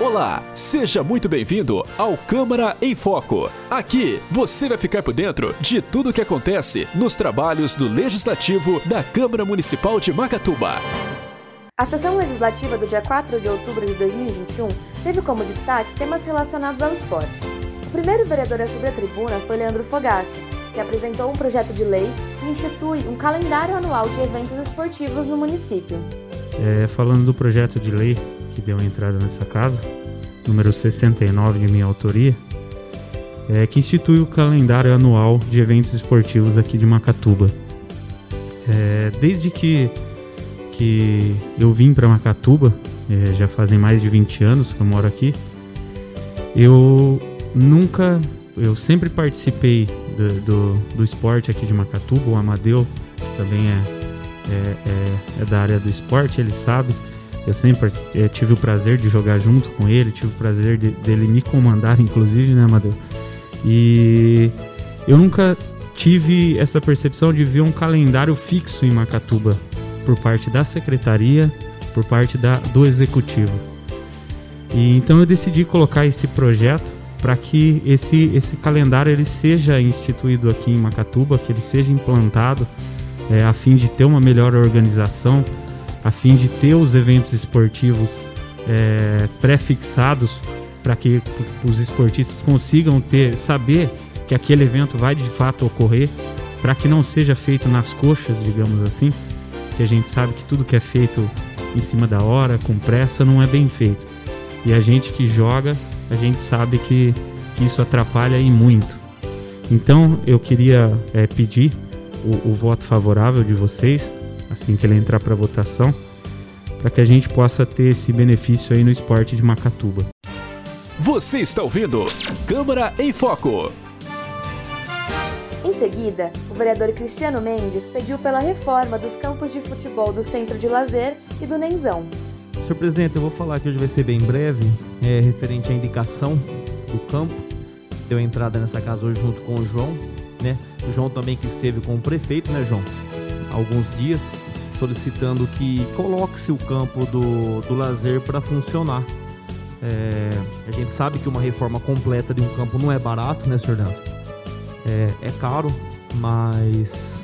Olá, seja muito bem-vindo ao Câmara em Foco. Aqui você vai ficar por dentro de tudo o que acontece nos trabalhos do Legislativo da Câmara Municipal de Macatuba. A sessão legislativa do dia 4 de outubro de 2021 teve como destaque temas relacionados ao esporte. O primeiro vereador a subir a tribuna foi Leandro Fogassi, que apresentou um projeto de lei que institui um calendário anual de eventos esportivos no município. É, falando do projeto de lei que deu entrada nessa casa, número 69 de minha autoria, é, que institui o calendário anual de eventos esportivos aqui de Macatuba. É, desde que, que eu vim para Macatuba, é, já fazem mais de 20 anos que eu moro aqui, eu nunca, eu sempre participei do, do, do esporte aqui de Macatuba, o Amadeu também é é, é, é da área do esporte, ele sabe. Eu sempre é, tive o prazer de jogar junto com ele, tive o prazer de, dele me comandar, inclusive, né, Amadeu? E eu nunca tive essa percepção de ver um calendário fixo em Macatuba por parte da secretaria, por parte da, do executivo. E então eu decidi colocar esse projeto para que esse, esse calendário ele seja instituído aqui em Macatuba, que ele seja implantado é, a fim de ter uma melhor organização, a fim de ter os eventos esportivos é, pré-fixados para que os esportistas consigam ter saber que aquele evento vai de fato ocorrer, para que não seja feito nas coxas, digamos assim, que a gente sabe que tudo que é feito em cima da hora, com pressa, não é bem feito. E a gente que joga, a gente sabe que, que isso atrapalha e muito. Então eu queria é, pedir o, o voto favorável de vocês, assim que ele entrar para votação, para que a gente possa ter esse benefício aí no esporte de Macatuba. Você está ouvindo Câmara em Foco. Em seguida, o vereador Cristiano Mendes pediu pela reforma dos campos de futebol do Centro de Lazer e do Nenzão. Senhor presidente, eu vou falar que hoje vai ser bem breve, é, referente à indicação do campo. Deu entrada nessa casa hoje junto com o João, né? O João também que esteve com o prefeito, né, João? Alguns dias, solicitando que coloque-se o campo do, do lazer para funcionar. É, a gente sabe que uma reforma completa de um campo não é barato, né, senhor Danto? É, é caro, mas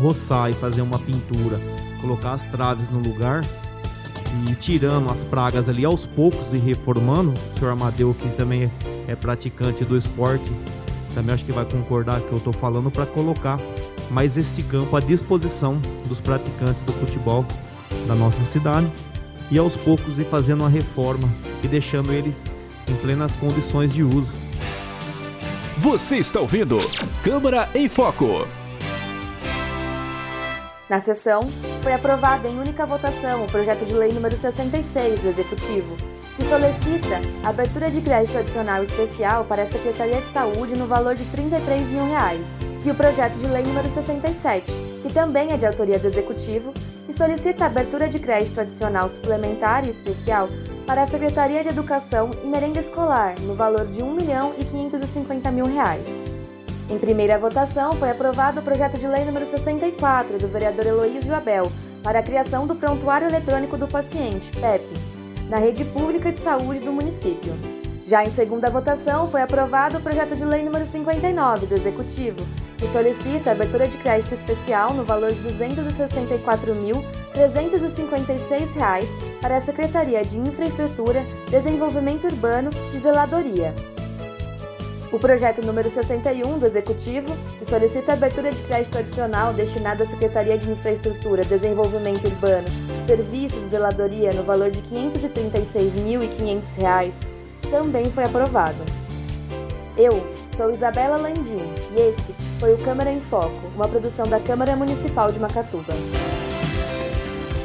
roçar e fazer uma pintura, colocar as traves no lugar e tirando as pragas ali aos poucos e reformando, o senhor Amadeu, que também é praticante do esporte, também acho que vai concordar que eu estou falando para colocar mais este campo à disposição dos praticantes do futebol da nossa cidade e aos poucos ir fazendo uma reforma e deixando ele em plenas condições de uso. Você está ouvindo Câmara em Foco. Na sessão, foi aprovado em única votação o projeto de lei número 66 do Executivo, que solicita abertura de crédito adicional especial para a Secretaria de Saúde no valor de 33 mil reais. E o projeto de lei número 67, que também é de autoria do Executivo, e solicita abertura de crédito adicional suplementar e especial para a Secretaria de Educação e Merenda Escolar no valor de R$ 1 milhão e 550 mil reais. Em primeira votação, foi aprovado o projeto de lei número 64 do vereador Heloísio Abel para a criação do Prontuário Eletrônico do Paciente, PEP, na rede pública de saúde do município. Já em segunda votação, foi aprovado o projeto de lei número 59 do Executivo, que solicita a abertura de crédito especial no valor de R$ 264.356 para a Secretaria de Infraestrutura, Desenvolvimento Urbano e Zeladoria. O projeto número 61 do Executivo, que solicita a abertura de crédito adicional destinado à Secretaria de Infraestrutura, Desenvolvimento Urbano, Serviços e Zeladoria no valor de R$ 536.500, também foi aprovado. Eu sou Isabela Landim e esse foi o Câmara em Foco, uma produção da Câmara Municipal de Macatuba.